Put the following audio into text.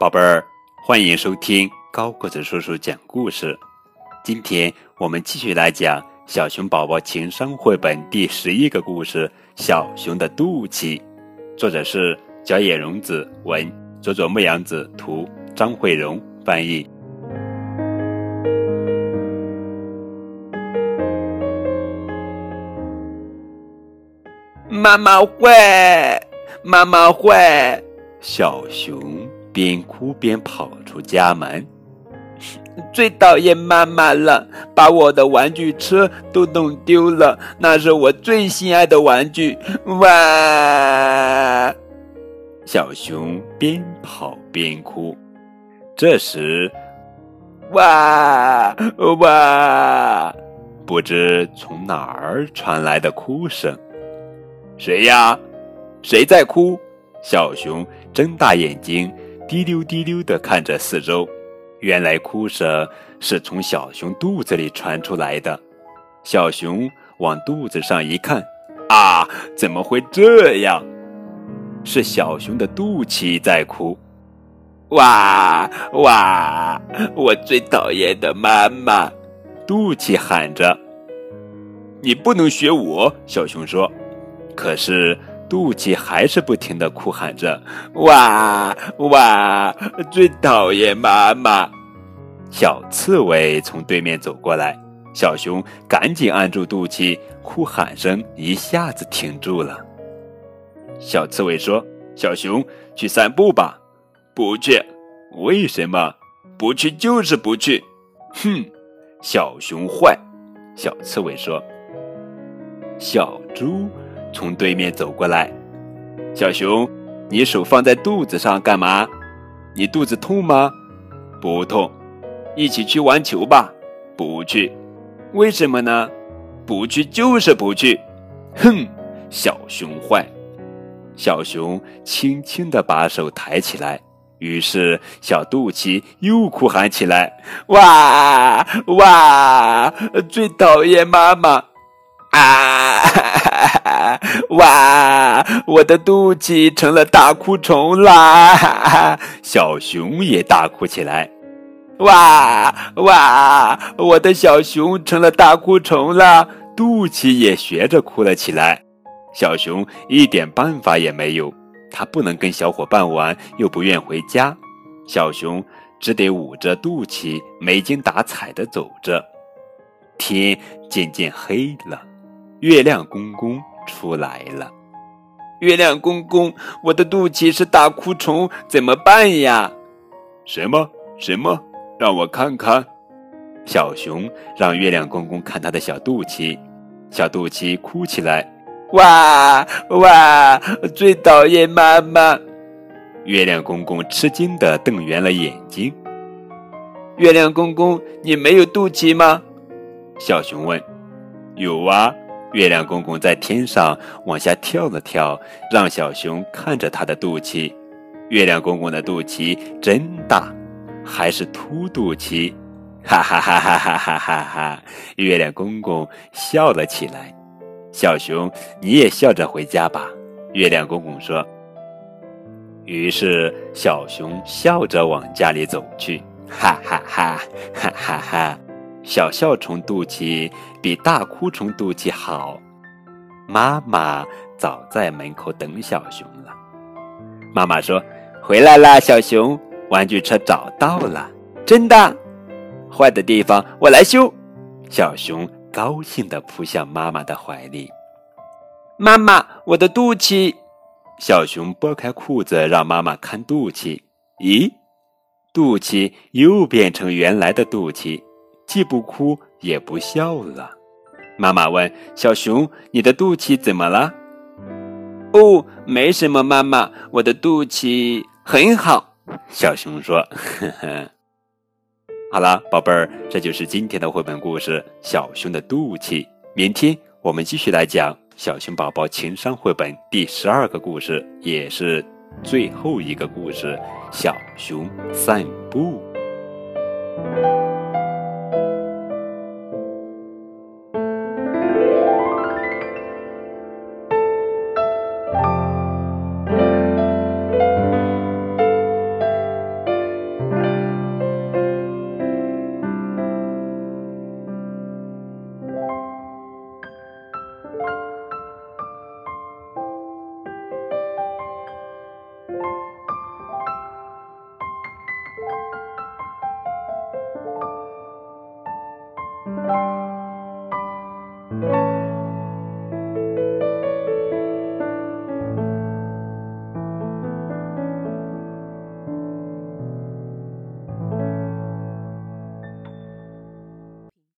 宝贝儿，欢迎收听高个子叔叔讲故事。今天我们继续来讲《小熊宝宝情商绘本》第十一个故事《小熊的肚脐》，作者是角野荣子文，佐佐木阳子图，张慧荣翻译。妈妈坏，妈妈坏！小熊边哭边跑出家门。最讨厌妈妈了，把我的玩具车都弄丢了，那是我最心爱的玩具。哇！小熊边跑边哭。这时，哇哇！不知从哪儿传来的哭声。谁呀？谁在哭？小熊睁大眼睛，滴溜滴溜地看着四周。原来哭声是从小熊肚子里传出来的。小熊往肚子上一看，啊，怎么会这样？是小熊的肚脐在哭。哇哇！我最讨厌的妈妈，肚脐喊着：“你不能学我。”小熊说。可是肚脐还是不停的哭喊着：“哇哇！最讨厌妈妈！”小刺猬从对面走过来，小熊赶紧按住肚脐，哭喊声一下子停住了。小刺猬说：“小熊，去散步吧。”“不去。”“为什么？”“不去就是不去。”“哼，小熊坏。”小刺猬说。小猪。从对面走过来，小熊，你手放在肚子上干嘛？你肚子痛吗？不痛。一起去玩球吧？不去。为什么呢？不去就是不去。哼，小熊坏。小熊轻轻地把手抬起来，于是小肚脐又哭喊起来：哇哇！最讨厌妈妈啊！哇！我的肚脐成了大哭虫啦！小熊也大哭起来。哇哇！我的小熊成了大哭虫了，肚脐也学着哭了起来。小熊一点办法也没有，它不能跟小伙伴玩，又不愿回家。小熊只得捂着肚脐，没精打采地走着。天渐渐黑了，月亮公公。出来了，月亮公公，我的肚脐是大哭虫，怎么办呀？什么什么？让我看看。小熊让月亮公公看他的小肚脐，小肚脐哭起来，哇哇！最讨厌妈妈。月亮公公吃惊的瞪圆了眼睛。月亮公公，你没有肚脐吗？小熊问。有啊。月亮公公在天上往下跳了跳，让小熊看着他的肚脐。月亮公公的肚脐真大，还是凸肚脐！哈哈哈哈哈哈哈哈！月亮公公笑了起来。小熊，你也笑着回家吧。月亮公公说。于是小熊笑着往家里走去。哈哈哈哈哈哈！小笑虫肚脐比大哭虫肚脐好，妈妈早在门口等小熊了。妈妈说：“回来啦，小熊，玩具车找到了，真的。坏的地方我来修。”小熊高兴地扑向妈妈的怀里。妈妈，我的肚脐。小熊拨开裤子让妈妈看肚脐。咦，肚脐又变成原来的肚脐。既不哭也不笑了，妈妈问小熊：“你的肚脐怎么了？”“哦，没什么，妈妈，我的肚脐很好。”小熊说。“呵呵。”好了，宝贝儿，这就是今天的绘本故事《小熊的肚脐》。明天我们继续来讲《小熊宝宝情商绘本》第十二个故事，也是最后一个故事——小熊散步。